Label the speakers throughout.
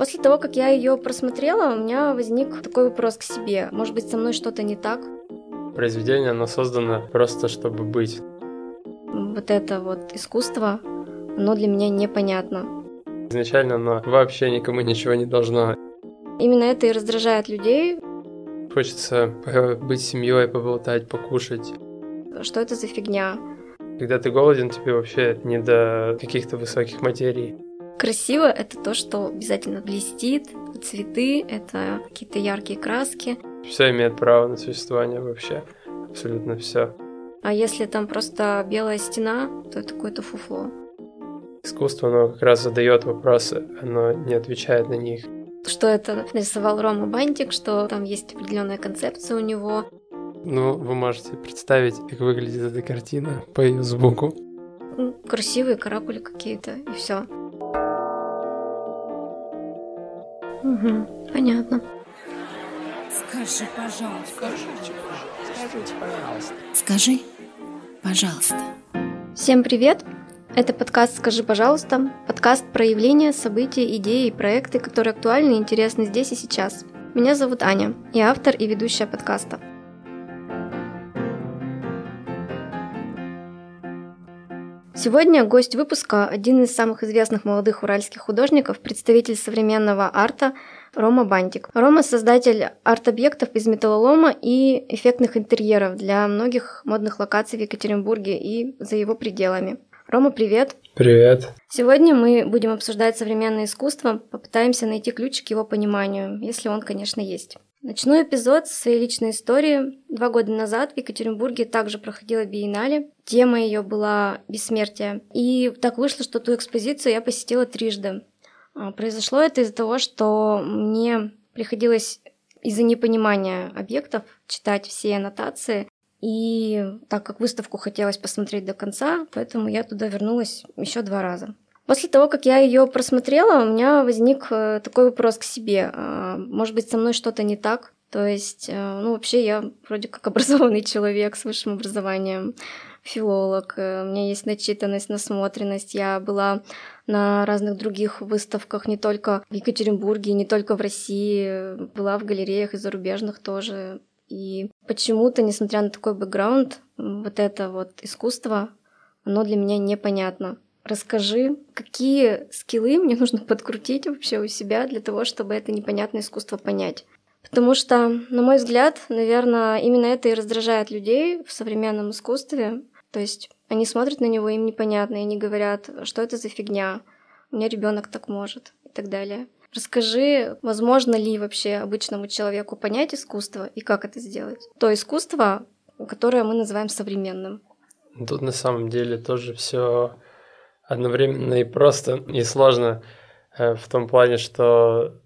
Speaker 1: После того, как я ее просмотрела, у меня возник такой вопрос к себе. Может быть, со мной что-то не так?
Speaker 2: Произведение, оно создано просто, чтобы быть.
Speaker 1: Вот это вот искусство, оно для меня непонятно.
Speaker 2: Изначально оно вообще никому ничего не должно.
Speaker 1: Именно это и раздражает людей.
Speaker 2: Хочется быть семьей, поболтать, покушать.
Speaker 1: Что это за фигня?
Speaker 2: Когда ты голоден, тебе вообще не до каких-то высоких материй.
Speaker 1: Красиво — это то, что обязательно блестит, цветы, это какие-то яркие краски.
Speaker 2: Все имеет право на существование вообще, абсолютно все.
Speaker 1: А если там просто белая стена, то это какое-то фуфло.
Speaker 2: Искусство, оно как раз задает вопросы, оно не отвечает на них.
Speaker 1: Что это нарисовал Рома Бантик, что там есть определенная концепция у него.
Speaker 2: Ну, вы можете представить, как выглядит эта картина по ее звуку.
Speaker 1: Красивые каракули какие-то, и все. Угу, понятно.
Speaker 3: Скажи, пожалуйста. Скажите, скажите, пожалуйста. Скажи, пожалуйста.
Speaker 1: Всем привет! Это подкаст «Скажи, пожалуйста», подкаст про явления, события, идеи и проекты, которые актуальны и интересны здесь и сейчас. Меня зовут Аня, я автор и ведущая подкаста. Сегодня гость выпуска – один из самых известных молодых уральских художников, представитель современного арта Рома Бантик. Рома – создатель арт-объектов из металлолома и эффектных интерьеров для многих модных локаций в Екатеринбурге и за его пределами. Рома, привет!
Speaker 2: Привет!
Speaker 1: Сегодня мы будем обсуждать современное искусство, попытаемся найти ключ к его пониманию, если он, конечно, есть. Начну эпизод с своей личной истории. Два года назад в Екатеринбурге также проходила биеннале. Тема ее была «Бессмертие». И так вышло, что ту экспозицию я посетила трижды. А, произошло это из-за того, что мне приходилось из-за непонимания объектов читать все аннотации. И так как выставку хотелось посмотреть до конца, поэтому я туда вернулась еще два раза. После того, как я ее просмотрела, у меня возник э, такой вопрос к себе. А, может быть, со мной что-то не так? То есть, э, ну, вообще я вроде как образованный человек с высшим образованием, филолог, э, у меня есть начитанность, насмотренность. Я была на разных других выставках, не только в Екатеринбурге, не только в России, была в галереях и зарубежных тоже. И почему-то, несмотря на такой бэкграунд, вот это вот искусство, оно для меня непонятно. Расскажи, какие скиллы мне нужно подкрутить вообще у себя для того, чтобы это непонятное искусство понять. Потому что, на мой взгляд, наверное, именно это и раздражает людей в современном искусстве. То есть они смотрят на него, им непонятно, и они говорят, что это за фигня, у меня ребенок так может и так далее. Расскажи, возможно ли вообще обычному человеку понять искусство и как это сделать? То искусство, которое мы называем современным.
Speaker 2: Тут на самом деле тоже все одновременно и просто, и сложно э, в том плане, что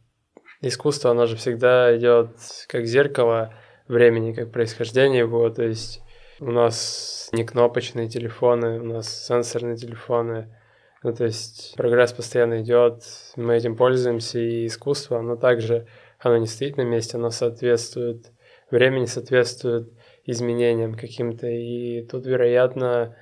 Speaker 2: искусство, оно же всегда идет как зеркало времени, как происхождение его, то есть у нас не кнопочные телефоны, у нас сенсорные телефоны, ну, то есть прогресс постоянно идет, мы этим пользуемся, и искусство, оно также, оно не стоит на месте, оно соответствует, времени соответствует изменениям каким-то, и тут, вероятно,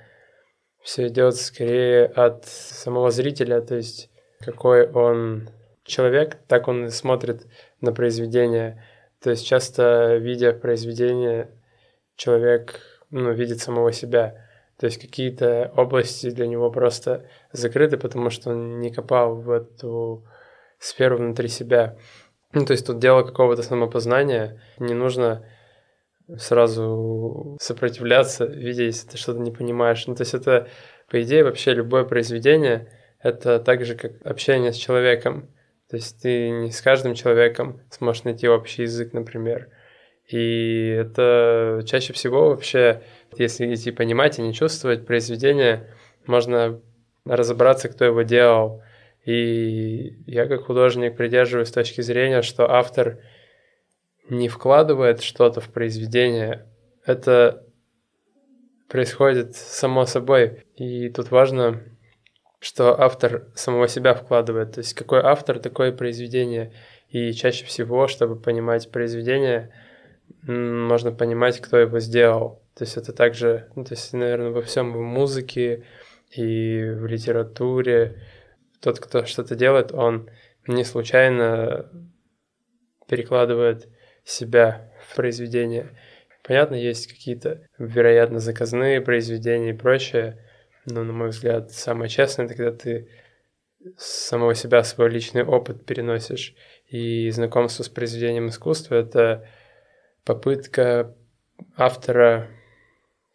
Speaker 2: все идет скорее от самого зрителя, то есть какой он человек, так он и смотрит на произведение. То есть часто, видя произведение, человек ну, видит самого себя. То есть какие-то области для него просто закрыты, потому что он не копал в эту сферу внутри себя. Ну, то есть тут дело какого-то самопознания. Не нужно сразу сопротивляться, видя, если ты что-то не понимаешь. Ну, то есть это, по идее, вообще любое произведение — это так же, как общение с человеком. То есть ты не с каждым человеком сможешь найти общий язык, например. И это чаще всего вообще, если идти понимать и не чувствовать произведение, можно разобраться, кто его делал. И я как художник придерживаюсь точки зрения, что автор — не вкладывает что-то в произведение, это происходит само собой. И тут важно, что автор самого себя вкладывает. То есть какой автор, такое произведение. И чаще всего, чтобы понимать произведение, можно понимать, кто его сделал. То есть это также, ну, то есть, наверное, во всем в музыке и в литературе. Тот, кто что-то делает, он не случайно перекладывает себя в произведение. Понятно, есть какие-то, вероятно, заказные произведения и прочее, но, на мой взгляд, самое честное, это когда ты самого себя, свой личный опыт переносишь. И знакомство с произведением искусства — это попытка автора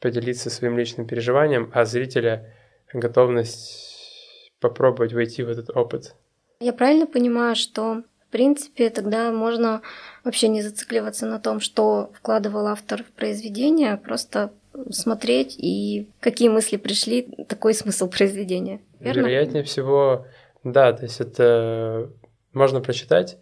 Speaker 2: поделиться своим личным переживанием, а зрителя готовность попробовать войти в этот опыт.
Speaker 1: Я правильно понимаю, что в принципе тогда можно вообще не зацикливаться на том, что вкладывал автор в произведение, а просто смотреть и какие мысли пришли, такой смысл произведения. Верно?
Speaker 2: Вероятнее всего, да, то есть это можно прочитать,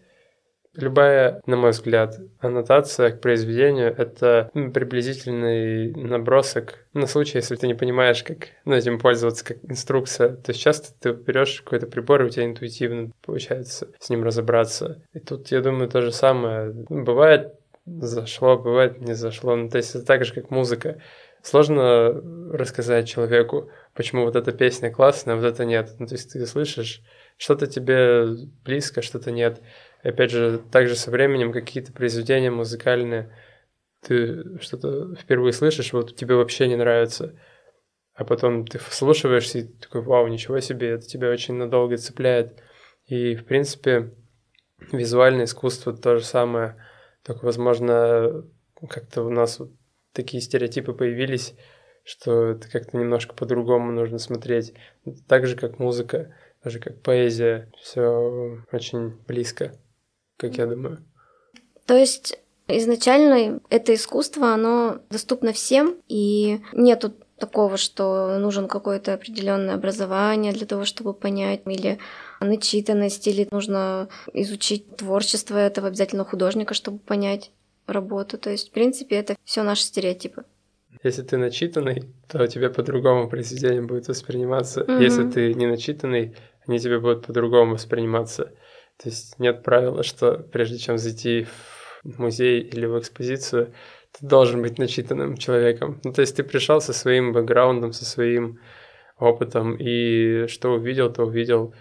Speaker 2: Любая, на мой взгляд, аннотация к произведению — это приблизительный набросок на случай, если ты не понимаешь, как ну, этим пользоваться, как инструкция. То есть часто ты берешь какой-то прибор, и у тебя интуитивно получается с ним разобраться. И тут, я думаю, то же самое. Бывает зашло, бывает не зашло. Ну, то есть это так же, как музыка. Сложно рассказать человеку, почему вот эта песня классная, а вот это нет. Ну, то есть ты слышишь, что-то тебе близко, что-то нет. Опять же, также со временем какие-то произведения музыкальные, ты что-то впервые слышишь, вот тебе вообще не нравится, а потом ты вслушиваешься и такой, вау, ничего себе, это тебя очень надолго цепляет. И, в принципе, визуальное искусство то же самое, только, возможно, как-то у нас вот такие стереотипы появились, что это как-то немножко по-другому нужно смотреть. Так же, как музыка, даже как поэзия, все очень близко как я думаю.
Speaker 1: То есть изначально это искусство, оно доступно всем, и нету такого, что нужен какое-то определенное образование для того, чтобы понять, или начитанность, или нужно изучить творчество этого обязательно художника, чтобы понять работу. То есть, в принципе, это все наши стереотипы.
Speaker 2: Если ты начитанный, то у тебя по-другому произведение будет восприниматься. Mm-hmm. Если ты не начитанный, они тебе будут по-другому восприниматься. То есть нет правила, что прежде чем зайти в музей или в экспозицию, ты должен быть начитанным человеком. Ну, то есть ты пришел со своим бэкграундом, со своим опытом, и что увидел, то увидел.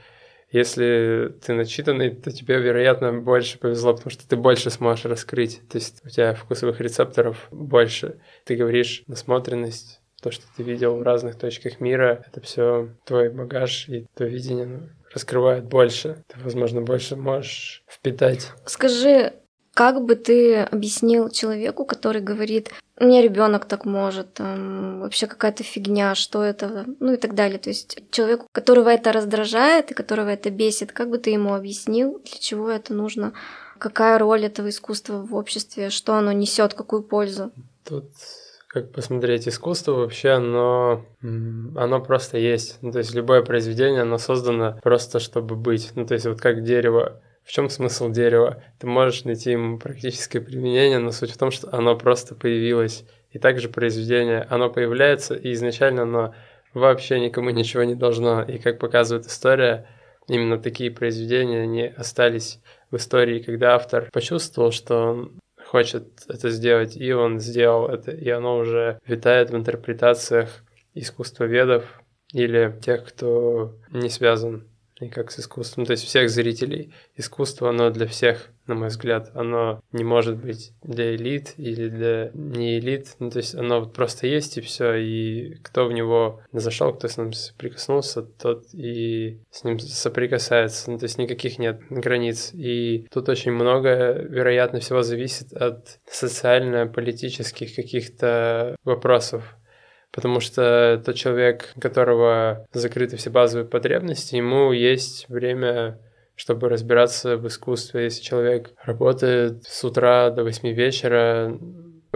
Speaker 2: Если ты начитанный, то тебе, вероятно, больше повезло, потому что ты больше сможешь раскрыть. То есть у тебя вкусовых рецепторов больше. Ты говоришь насмотренность, то, что ты видел в разных точках мира, это все твой багаж и твое видение ну, раскрывает больше. Ты, возможно, больше можешь впитать.
Speaker 1: Скажи, как бы ты объяснил человеку, который говорит, мне ребенок так может, там, вообще какая-то фигня, что это, ну и так далее. То есть человеку, которого это раздражает и которого это бесит, как бы ты ему объяснил, для чего это нужно, какая роль этого искусства в обществе, что оно несет, какую пользу?
Speaker 2: Тут как посмотреть искусство вообще, оно, оно просто есть. Ну, то есть любое произведение, оно создано просто чтобы быть. Ну, то есть вот как дерево. В чем смысл дерева? Ты можешь найти ему практическое применение, но суть в том, что оно просто появилось. И также произведение, оно появляется, и изначально оно вообще никому ничего не должно. И как показывает история, именно такие произведения, не остались в истории, когда автор почувствовал, что хочет это сделать, и он сделал это, и оно уже витает в интерпретациях искусствоведов или тех, кто не связан никак с искусством, то есть всех зрителей. Искусство, оно для всех, на мой взгляд, оно не может быть для элит или для не элит, ну, то есть оно вот просто есть и все, и кто в него зашел, кто с ним соприкоснулся, тот и с ним соприкасается, ну, то есть никаких нет границ. И тут очень много, вероятно, всего зависит от социально-политических каких-то вопросов потому что тот человек, у которого закрыты все базовые потребности, ему есть время чтобы разбираться в искусстве. Если человек работает с утра до 8 вечера,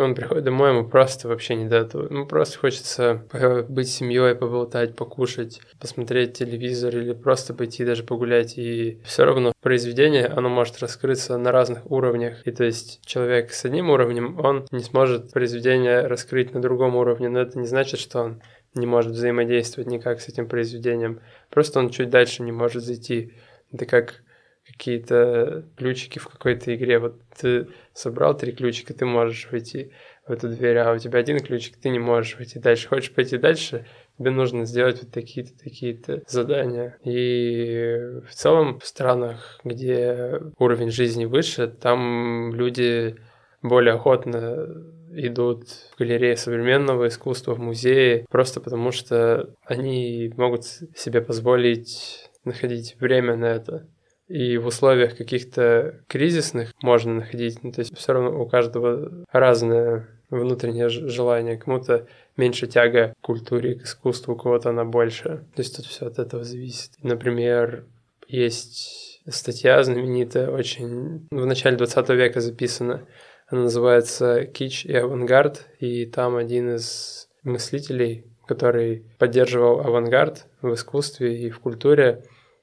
Speaker 2: он приходит домой, ему просто вообще не до этого. Ему просто хочется быть семьей, поболтать, покушать, посмотреть телевизор или просто пойти даже погулять. И все равно произведение, оно может раскрыться на разных уровнях. И то есть человек с одним уровнем, он не сможет произведение раскрыть на другом уровне, но это не значит, что он не может взаимодействовать никак с этим произведением. Просто он чуть дальше не может зайти. Это как какие-то ключики в какой-то игре. Вот ты собрал три ключика, ты можешь войти в эту дверь, а у тебя один ключик, ты не можешь войти дальше. Хочешь пойти дальше, тебе нужно сделать вот такие-то, такие-то задания. И в целом в странах, где уровень жизни выше, там люди более охотно идут в галереи современного искусства, в музеи, просто потому что они могут себе позволить находить время на это. И в условиях каких-то кризисных можно находить, ну, то есть все равно у каждого разное внутреннее желание. Кому-то меньше тяга к культуре, к искусству, у кого-то она больше. То есть тут все от этого зависит. Например, есть статья знаменитая, очень в начале 20 века записана. Она называется «Кич и авангард», и там один из мыслителей, который поддерживал авангард в искусстве и в культуре,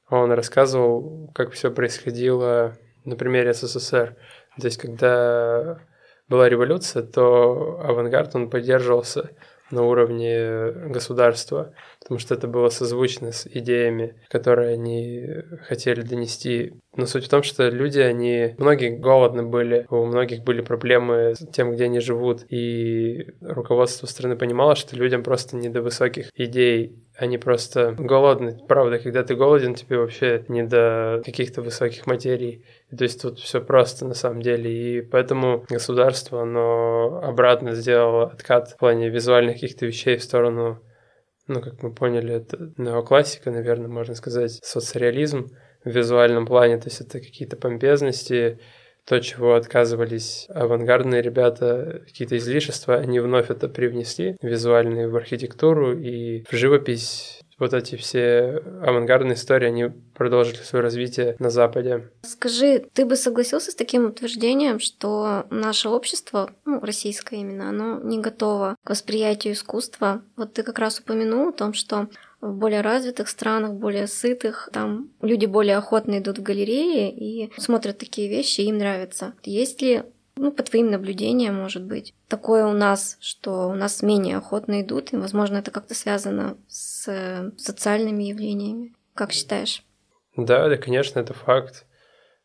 Speaker 2: он рассказывал, как все происходило на примере СССР. То есть, когда была революция, то авангард, он поддерживался на уровне государства, потому что это было созвучно с идеями, которые они хотели донести. Но суть в том, что люди, они... Многие голодны были, у многих были проблемы с тем, где они живут, и руководство страны понимало, что людям просто не до высоких идей они просто голодны. Правда, когда ты голоден, тебе вообще не до каких-то высоких материй. То есть тут все просто на самом деле. И поэтому государство, оно обратно сделало откат в плане визуальных каких-то вещей в сторону, ну, как мы поняли, это неоклассика, наверное, можно сказать, соцреализм в визуальном плане. То есть это какие-то помпезности, то, чего отказывались авангардные ребята, какие-то излишества, они вновь это привнесли визуальные в архитектуру и в живопись. Вот эти все авангардные истории, они продолжили свое развитие на Западе.
Speaker 1: Скажи, ты бы согласился с таким утверждением, что наше общество, ну, российское именно, оно не готово к восприятию искусства? Вот ты как раз упомянул о том, что в более развитых странах, более сытых, там люди более охотно идут в галереи и смотрят такие вещи, им нравится. Есть ли ну, по твоим наблюдениям, может быть, такое у нас, что у нас менее охотно идут, и, возможно, это как-то связано с социальными явлениями. Как считаешь?
Speaker 2: Да, да, конечно, это факт.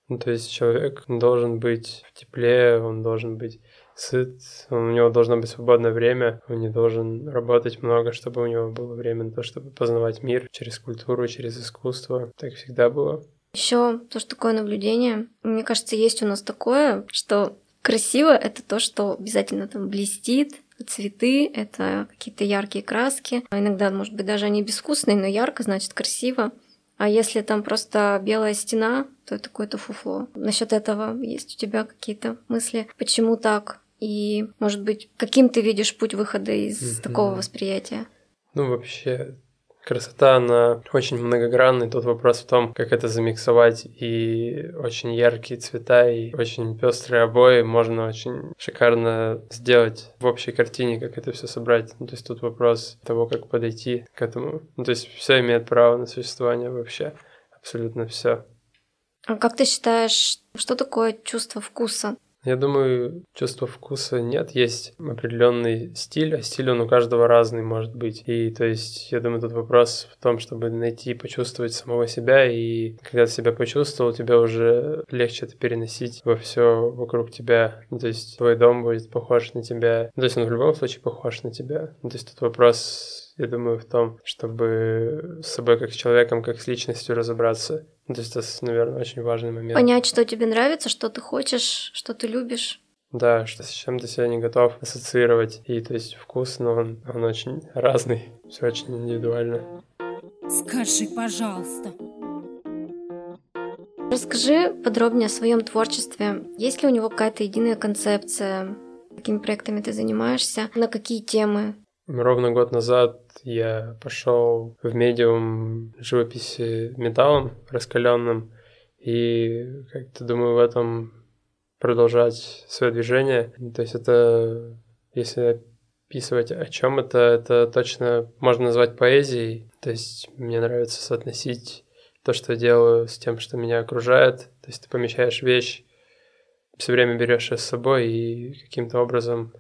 Speaker 2: Ну, то есть человек должен быть в тепле, он должен быть сыт, у него должно быть свободное время, он не должен работать много, чтобы у него было время на то, чтобы познавать мир через культуру, через искусство. Так всегда было.
Speaker 1: Еще тоже такое наблюдение. Мне кажется, есть у нас такое, что красиво это то, что обязательно там блестит, цветы, это какие-то яркие краски. А иногда, может быть, даже они безвкусные, но ярко, значит, красиво. А если там просто белая стена, то это какое-то фуфло. Насчет этого есть у тебя какие-то мысли? Почему так? И, может быть, каким ты видишь путь выхода из mm-hmm. такого восприятия?
Speaker 2: Ну, вообще, красота, она очень многогранная. Тут вопрос в том, как это замиксовать. И очень яркие цвета, и очень пестрые обои можно очень шикарно сделать в общей картине, как это все собрать. Ну, то есть тут вопрос того, как подойти к этому. Ну, то есть все имеет право на существование вообще. Абсолютно все.
Speaker 1: А как ты считаешь, что такое чувство вкуса?
Speaker 2: Я думаю, чувства вкуса нет, есть определенный стиль, а стиль он у каждого разный может быть. И то есть, я думаю, тут вопрос в том, чтобы найти, почувствовать самого себя, и когда ты себя почувствовал, тебе уже легче это переносить во все вокруг тебя. Ну, то есть, твой дом будет похож на тебя. Ну, то есть, он в любом случае похож на тебя. Ну, то есть, тут вопрос я думаю, в том, чтобы с собой как с человеком, как с личностью разобраться. Ну, то есть это, наверное, очень важный момент.
Speaker 1: Понять, что тебе нравится, что ты хочешь, что ты любишь.
Speaker 2: Да, что с чем ты себя не готов ассоциировать. И то есть вкус, но он, он очень разный, все очень индивидуально.
Speaker 3: Скажи, пожалуйста.
Speaker 1: Расскажи подробнее о своем творчестве. Есть ли у него какая-то единая концепция? Какими проектами ты занимаешься? На какие темы?
Speaker 2: Ровно год назад я пошел в медиум живописи металлом раскаленным и как-то думаю в этом продолжать свое движение. То есть это, если описывать о чем это, это точно можно назвать поэзией. То есть мне нравится соотносить то, что я делаю, с тем, что меня окружает. То есть ты помещаешь вещь, все время берешь ее с собой и каким-то образом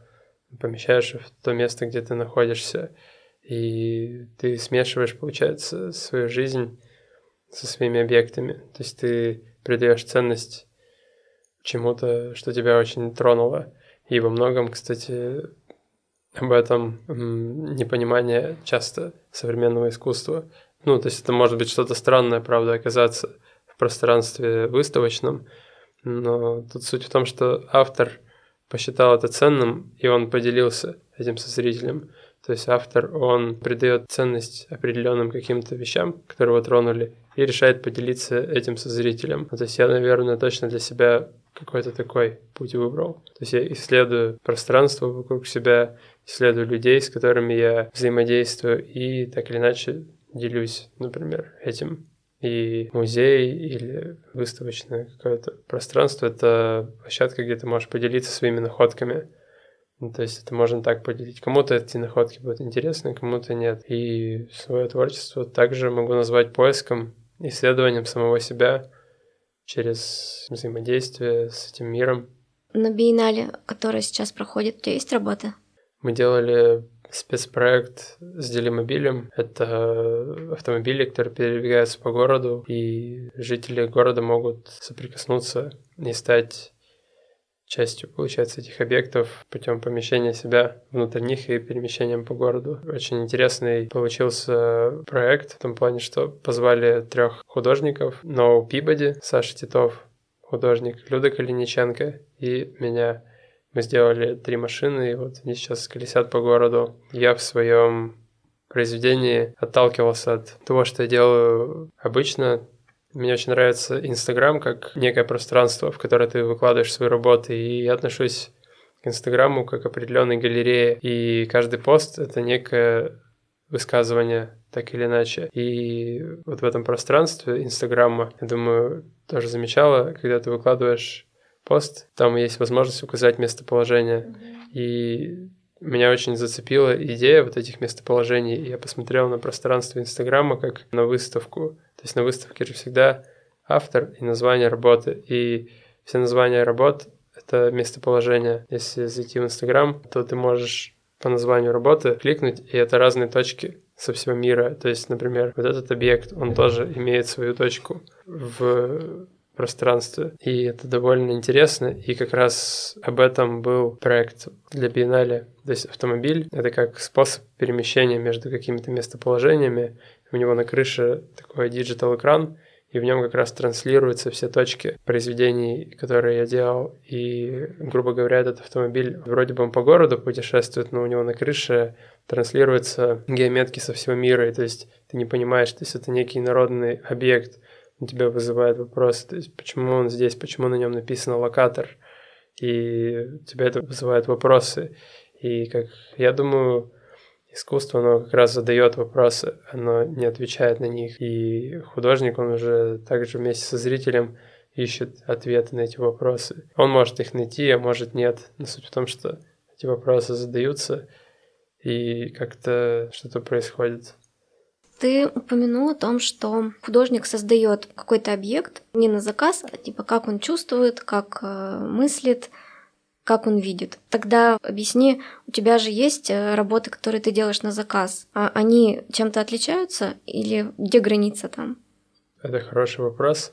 Speaker 2: помещаешь в то место, где ты находишься, и ты смешиваешь, получается, свою жизнь со своими объектами. То есть ты придаешь ценность чему-то, что тебя очень тронуло. И во многом, кстати, об этом непонимание часто современного искусства. Ну, то есть это может быть что-то странное, правда, оказаться в пространстве выставочном, но тут суть в том, что автор посчитал это ценным, и он поделился этим со зрителем. То есть автор, он придает ценность определенным каким-то вещам, которые его тронули, и решает поделиться этим со зрителем. То есть я, наверное, точно для себя какой-то такой путь выбрал. То есть я исследую пространство вокруг себя, исследую людей, с которыми я взаимодействую, и так или иначе делюсь, например, этим. И музей или выставочное какое-то пространство — это площадка, где ты можешь поделиться своими находками. Ну, то есть это можно так поделить. Кому-то эти находки будут интересны, кому-то нет. И свое творчество также могу назвать поиском, исследованием самого себя через взаимодействие с этим миром.
Speaker 1: На биеннале, которая сейчас проходит, у тебя есть работа?
Speaker 2: Мы делали спецпроект с Делимобилем. Это автомобили, которые передвигаются по городу, и жители города могут соприкоснуться и стать частью, получается, этих объектов путем помещения себя внутрь них и перемещением по городу. Очень интересный получился проект в том плане, что позвали трех художников, Ноу Пибоди, Саша Титов, художник, Люда Калиниченко и меня. Мы сделали три машины, и вот они сейчас колесят по городу. Я в своем произведении отталкивался от того, что я делаю обычно. Мне очень нравится Инстаграм как некое пространство, в которое ты выкладываешь свои работы, и я отношусь к Инстаграму как определенной галерее, и каждый пост — это некое высказывание, так или иначе. И вот в этом пространстве Инстаграма, я думаю, тоже замечала, когда ты выкладываешь пост, там есть возможность указать местоположение. И меня очень зацепила идея вот этих местоположений. Я посмотрел на пространство Инстаграма как на выставку. То есть на выставке же всегда автор и название работы. И все названия работ — это местоположение. Если зайти в Инстаграм, то ты можешь по названию работы кликнуть, и это разные точки со всего мира. То есть, например, вот этот объект, он тоже имеет свою точку в пространстве. И это довольно интересно. И как раз об этом был проект для биеннале. То есть автомобиль — это как способ перемещения между какими-то местоположениями. У него на крыше такой digital-экран, и в нем как раз транслируются все точки произведений, которые я делал. И, грубо говоря, этот автомобиль вроде бы он по городу путешествует, но у него на крыше транслируются геометки со всего мира, и то есть ты не понимаешь, то есть это некий народный объект, у тебя вызывает вопрос, то есть почему он здесь, почему на нем написано локатор, и тебя это вызывает вопросы. И как я думаю, искусство, оно как раз задает вопросы, оно не отвечает на них. И художник, он уже также вместе со зрителем ищет ответы на эти вопросы. Он может их найти, а может нет. Но суть в том, что эти вопросы задаются, и как-то что-то происходит.
Speaker 1: Ты упомянул о том, что художник создает какой-то объект не на заказ, а типа как он чувствует, как э, мыслит, как он видит. Тогда объясни, у тебя же есть э, работы, которые ты делаешь на заказ. А они чем-то отличаются или где граница там?
Speaker 2: Это хороший вопрос.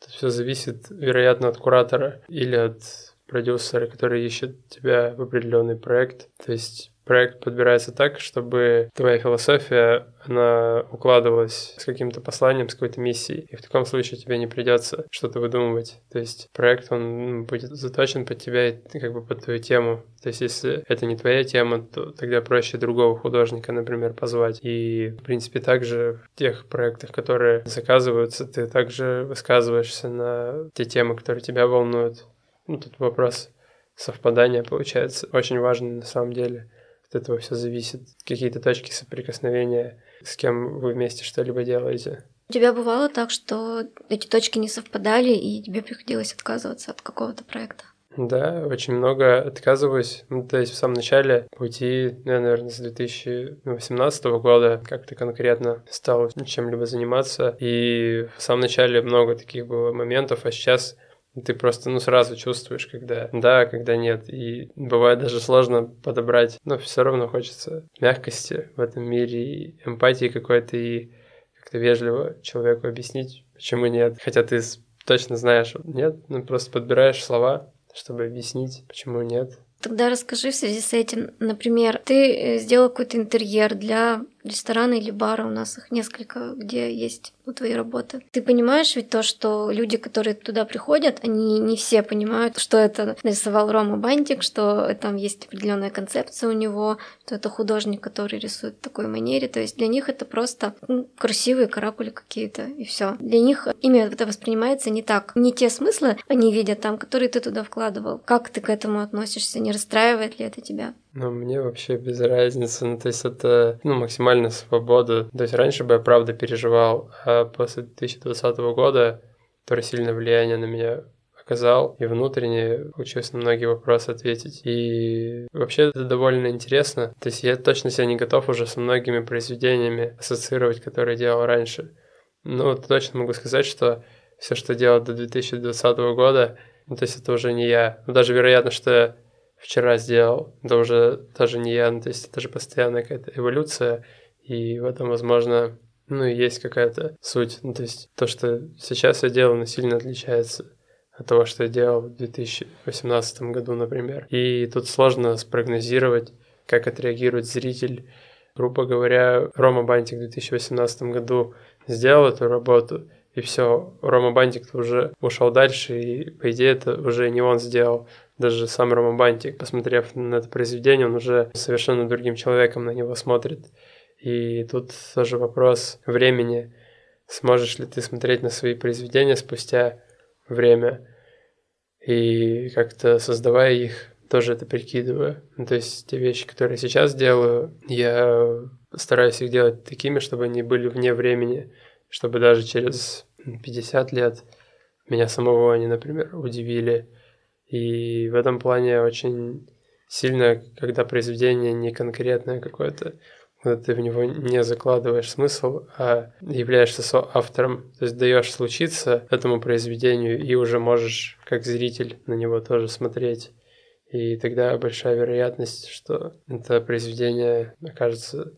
Speaker 2: Это все зависит, вероятно, от куратора или от продюсера, который ищет тебя в определенный проект. То есть проект подбирается так, чтобы твоя философия, она укладывалась с каким-то посланием, с какой-то миссией. И в таком случае тебе не придется что-то выдумывать. То есть проект, он будет заточен под тебя и как бы под твою тему. То есть если это не твоя тема, то тогда проще другого художника, например, позвать. И, в принципе, также в тех проектах, которые заказываются, ты также высказываешься на те темы, которые тебя волнуют. Ну, тут вопрос совпадания получается очень важный на самом деле от этого все зависит. Какие-то точки соприкосновения, с кем вы вместе что-либо делаете.
Speaker 1: У тебя бывало так, что эти точки не совпадали, и тебе приходилось отказываться от какого-то проекта?
Speaker 2: Да, очень много отказываюсь. Ну, то есть в самом начале пути, я, наверное, с 2018 года как-то конкретно стал чем-либо заниматься. И в самом начале много таких было моментов, а сейчас ты просто, ну, сразу чувствуешь, когда да, когда нет. И бывает даже сложно подобрать, но все равно хочется мягкости в этом мире и эмпатии какой-то, и как-то вежливо человеку объяснить, почему нет. Хотя ты точно знаешь, нет, ну, просто подбираешь слова, чтобы объяснить, почему нет.
Speaker 1: Тогда расскажи в связи с этим, например, ты э, сделал какой-то интерьер для ресторана или бара, у нас их несколько, где есть ну, твои работы. Ты понимаешь ведь то, что люди, которые туда приходят, они не все понимают, что это нарисовал Рома Бантик, что там есть определенная концепция у него, что это художник, который рисует в такой манере. То есть для них это просто ну, красивые каракули какие-то, и все. Для них имя это воспринимается не так. Не те смыслы они видят там, которые ты туда вкладывал. Как ты к этому относишься? Не расстраивает ли это тебя?
Speaker 2: Ну, мне вообще без разницы. Ну, то есть это, ну, максимальная свобода. То есть раньше бы я правда переживал, а после 2020 года, который сильное влияние на меня оказал, и внутренне учусь на многие вопросы ответить. И вообще это довольно интересно. То есть я точно себя не готов уже со многими произведениями ассоциировать, которые делал раньше. Ну, точно могу сказать, что все, что делал до 2020 года, ну, то есть это уже не я. Ну, даже вероятно, что вчера сделал, это уже даже не я, ну, то есть это же постоянная какая-то эволюция, и в этом, возможно, ну, есть какая-то суть. Ну, то есть то, что сейчас я делаю, ну, сильно отличается от того, что я делал в 2018 году, например. И тут сложно спрогнозировать, как отреагирует зритель. Грубо говоря, Рома Бантик в 2018 году сделал эту работу, и все, Рома Бантик уже ушел дальше, и по идее это уже не он сделал даже сам Рома Бантик, посмотрев на это произведение, он уже совершенно другим человеком на него смотрит. И тут тоже вопрос времени. Сможешь ли ты смотреть на свои произведения спустя время и как-то создавая их, тоже это прикидываю. Ну, то есть те вещи, которые я сейчас делаю, я стараюсь их делать такими, чтобы они были вне времени, чтобы даже через 50 лет меня самого они, например, удивили – и в этом плане очень сильно, когда произведение не конкретное какое-то, когда ты в него не закладываешь смысл, а являешься соавтором, то есть даешь случиться этому произведению и уже можешь как зритель на него тоже смотреть. И тогда большая вероятность, что это произведение окажется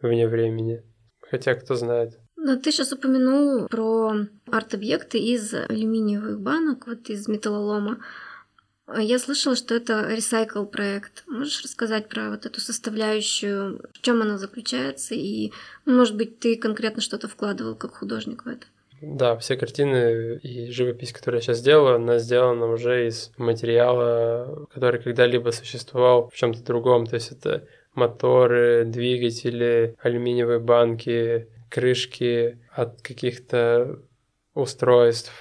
Speaker 2: вне времени. Хотя кто знает.
Speaker 1: Но ты сейчас упомянул про арт-объекты из алюминиевых банок, вот из металлолома. А я слышала, что это ресайкл проект. Можешь рассказать про вот эту составляющую, в чем она заключается, и, может быть, ты конкретно что-то вкладывал как художник в это?
Speaker 2: Да, все картины и живопись, которую я сейчас делаю, она сделана уже из материала, который когда-либо существовал в чем-то другом. То есть это моторы, двигатели, алюминиевые банки, крышки от каких-то устройств.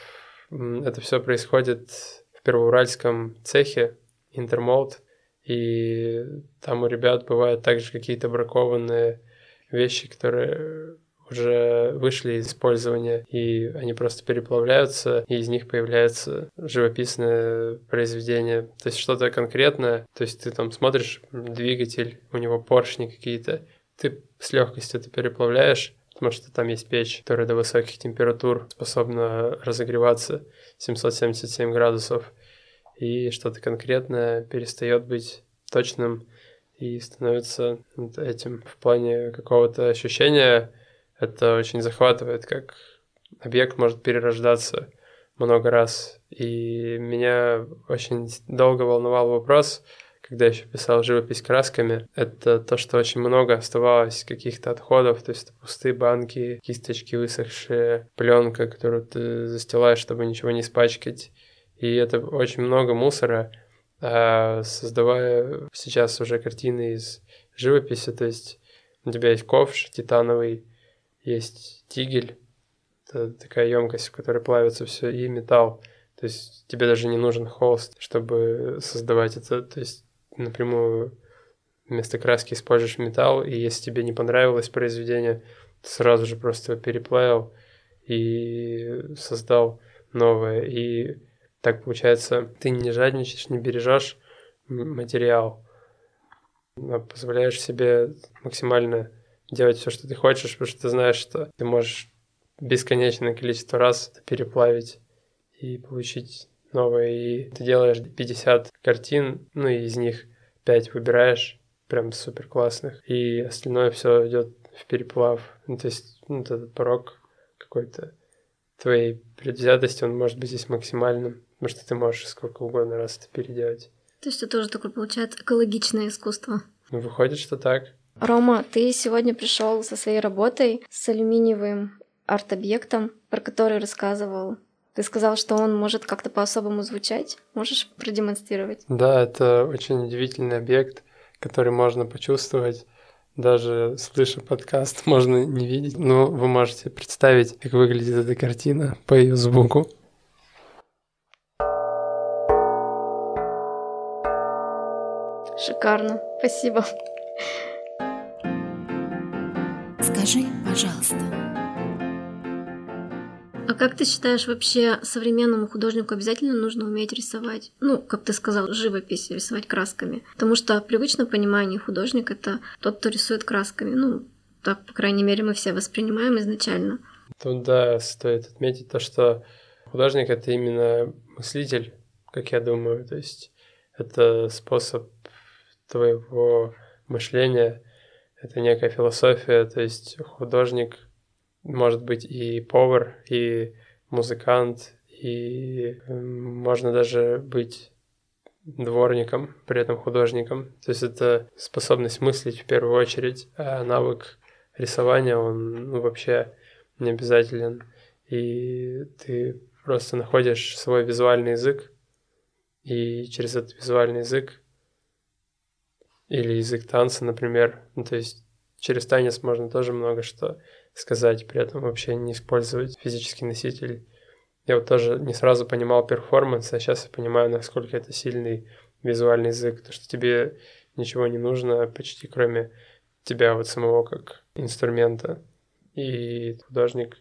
Speaker 2: Это все происходит Первоуральском цехе Интермолд, и там у ребят бывают также какие-то бракованные вещи, которые уже вышли из использования, и они просто переплавляются, и из них появляется живописное произведение. То есть что-то конкретное, то есть ты там смотришь двигатель, у него поршни какие-то, ты с легкостью это переплавляешь, потому что там есть печь, которая до высоких температур способна разогреваться 777 градусов, и что-то конкретное перестает быть точным и становится этим. В плане какого-то ощущения это очень захватывает, как объект может перерождаться много раз. И меня очень долго волновал вопрос, когда еще писал живопись красками, это то, что очень много оставалось каких-то отходов, то есть пустые банки, кисточки высохшие, пленка, которую ты застилаешь, чтобы ничего не испачкать. И это очень много мусора, а создавая сейчас уже картины из живописи, то есть у тебя есть ковш титановый, есть тигель, это такая емкость, в которой плавится все, и металл. То есть тебе даже не нужен холст, чтобы создавать это. То есть напрямую вместо краски используешь металл, и если тебе не понравилось произведение, ты сразу же просто переплавил и создал новое. И так получается, ты не жадничаешь, не бережешь материал, а позволяешь себе максимально делать все, что ты хочешь, потому что ты знаешь, что ты можешь бесконечное количество раз переплавить и получить новое, и ты делаешь 50 картин, ну и из них 5 выбираешь, прям супер классных, и остальное все идет в переплав. Ну, то есть ну, этот порог какой-то твоей предвзятости, он может быть здесь максимальным, потому что ты можешь сколько угодно раз это переделать.
Speaker 1: То есть это тоже такое, получается, экологичное искусство.
Speaker 2: Ну, выходит, что так.
Speaker 1: Рома, ты сегодня пришел со своей работой с алюминиевым арт-объектом, про который рассказывал. Ты сказал, что он может как-то по-особому звучать. Можешь продемонстрировать?
Speaker 2: Да, это очень удивительный объект, который можно почувствовать. Даже слыша подкаст, можно не видеть, но вы можете представить, как выглядит эта картина по ее звуку.
Speaker 1: Шикарно. Спасибо.
Speaker 3: Скажи, пожалуйста.
Speaker 1: А как ты считаешь, вообще современному художнику обязательно нужно уметь рисовать? Ну, как ты сказал, живопись, рисовать красками. Потому что в понимании художник — это тот, кто рисует красками. Ну, так, по крайней мере, мы все воспринимаем изначально.
Speaker 2: Тут, да, стоит отметить то, что художник — это именно мыслитель, как я думаю. То есть это способ твоего мышления, это некая философия, то есть художник может быть и повар, и музыкант, и можно даже быть дворником, при этом художником. То есть это способность мыслить в первую очередь, а навык рисования, он ну, вообще не обязателен. И ты просто находишь свой визуальный язык, и через этот визуальный язык или язык танца, например. Ну, то есть через танец можно тоже много что сказать, при этом вообще не использовать физический носитель. Я вот тоже не сразу понимал перформанс, а сейчас я понимаю, насколько это сильный визуальный язык, то что тебе ничего не нужно почти кроме тебя вот самого как инструмента. И художник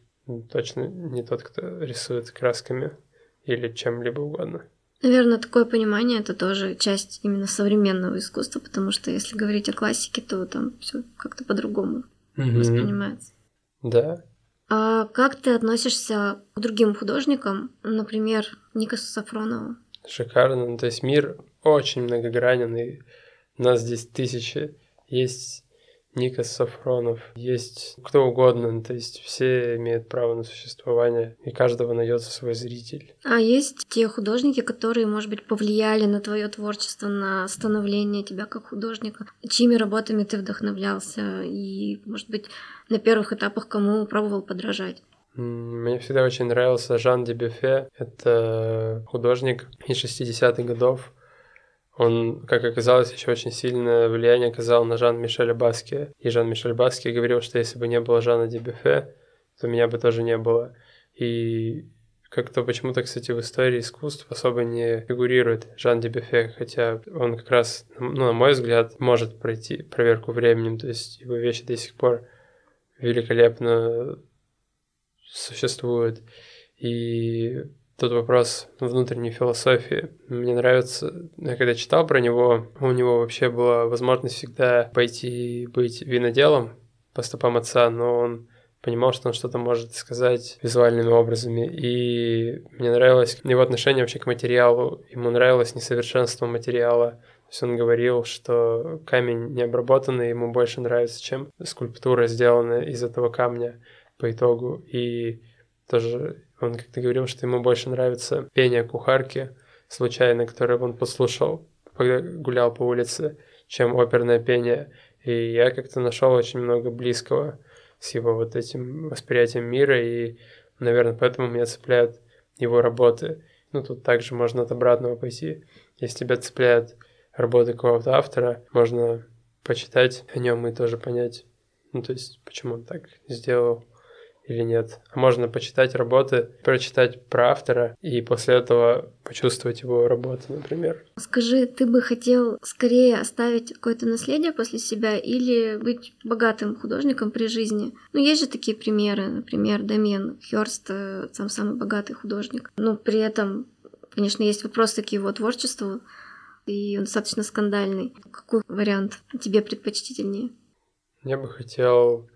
Speaker 2: точно не тот, кто рисует красками или чем-либо угодно.
Speaker 1: Наверное, такое понимание это тоже часть именно современного искусства, потому что если говорить о классике, то там все как-то по-другому mm-hmm. воспринимается.
Speaker 2: Да.
Speaker 1: А как ты относишься к другим художникам, например, Никасу Сафронову?
Speaker 2: Шикарно. Ну, то есть мир очень многогранен, и нас здесь тысячи. Есть Никас Сафронов, есть кто угодно, то есть все имеют право на существование, и каждого найдется свой зритель.
Speaker 1: А есть те художники, которые, может быть, повлияли на твое творчество, на становление тебя как художника, чьими работами ты вдохновлялся, и, может быть, на первых этапах кому пробовал подражать?
Speaker 2: Мне всегда очень нравился Жан Дебюфе. Это художник из 60-х годов, он, как оказалось, еще очень сильное влияние оказал на Жан-Мишеля Баски. И Жан-Мишель Баски говорил, что если бы не было Жана Дебюфе, то меня бы тоже не было. И как-то почему-то, кстати, в истории искусств особо не фигурирует Жан Дебюфе, хотя он как раз, ну, на мой взгляд, может пройти проверку временем, то есть его вещи до сих пор великолепно существуют. И Тут вопрос внутренней философии. Мне нравится, я когда читал про него, у него вообще была возможность всегда пойти быть виноделом по стопам отца, но он понимал, что он что-то может сказать визуальными образами. И мне нравилось его отношение вообще к материалу. Ему нравилось несовершенство материала. То есть он говорил, что камень не обработанный ему больше нравится, чем скульптура, сделанная из этого камня по итогу. И тоже он как-то говорил, что ему больше нравится пение кухарки, случайно, которое он послушал, когда гулял по улице, чем оперное пение. И я как-то нашел очень много близкого с его вот этим восприятием мира, и, наверное, поэтому меня цепляют его работы. Ну, тут также можно от обратного пойти. Если тебя цепляют работы какого-то автора, можно почитать о нем и тоже понять, ну, то есть, почему он так сделал или нет. А можно почитать работы, прочитать про автора и после этого почувствовать его работу, например.
Speaker 1: Скажи, ты бы хотел скорее оставить какое-то наследие после себя или быть богатым художником при жизни? Ну, есть же такие примеры, например, Домен Хёрст, э, сам самый богатый художник. Но при этом, конечно, есть вопросы к его творчеству, и он достаточно скандальный. Какой вариант тебе предпочтительнее?
Speaker 2: Я бы хотел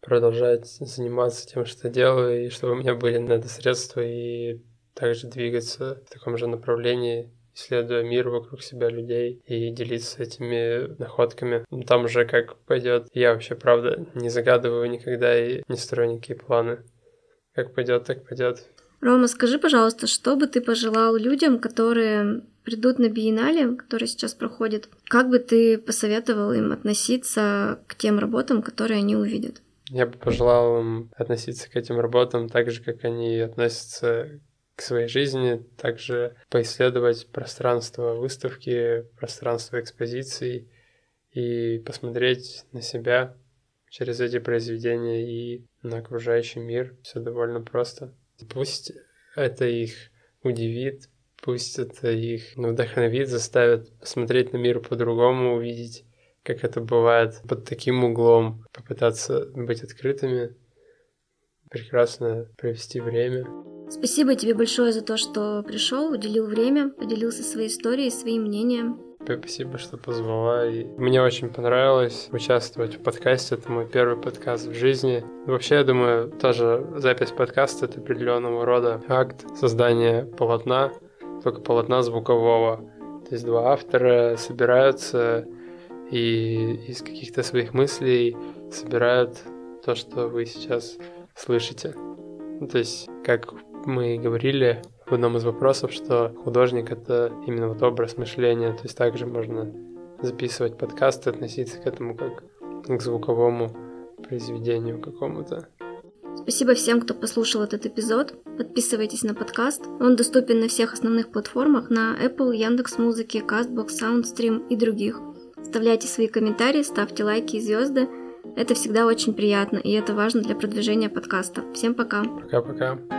Speaker 2: продолжать заниматься тем, что делаю, и чтобы у меня были на это средства, и также двигаться в таком же направлении, исследуя мир вокруг себя людей и делиться этими находками. Там уже как пойдет. Я вообще, правда, не загадываю никогда и не строю никакие планы. Как пойдет, так пойдет.
Speaker 1: Рома, скажи, пожалуйста, что бы ты пожелал людям, которые придут на биеннале, который сейчас проходит, как бы ты посоветовал им относиться к тем работам, которые они увидят?
Speaker 2: Я бы пожелал им относиться к этим работам так же, как они относятся к своей жизни, также поисследовать пространство выставки, пространство экспозиций и посмотреть на себя через эти произведения и на окружающий мир. Все довольно просто. Пусть это их удивит, пусть это их вдохновит, заставит посмотреть на мир по-другому, увидеть как это бывает, под таким углом, попытаться быть открытыми, прекрасно провести время.
Speaker 1: Спасибо тебе большое за то, что пришел, уделил время, поделился своей историей, своим мнением.
Speaker 2: Спасибо, что позвала. И мне очень понравилось участвовать в подкасте. Это мой первый подкаст в жизни. Вообще, я думаю, тоже запись подкаста — это определенного рода акт создания полотна, только полотна звукового. То есть два автора собираются и из каких-то своих мыслей собирают то, что вы сейчас слышите. Ну, то есть, как мы говорили в одном из вопросов, что художник — это именно вот образ мышления, то есть также можно записывать подкасты, относиться к этому как к звуковому произведению какому-то.
Speaker 1: Спасибо всем, кто послушал этот эпизод. Подписывайтесь на подкаст. Он доступен на всех основных платформах на Apple, Яндекс.Музыке, Castbox, Soundstream и других. Оставляйте свои комментарии, ставьте лайки и звезды. Это всегда очень приятно, и это важно для продвижения подкаста. Всем пока.
Speaker 2: Пока-пока.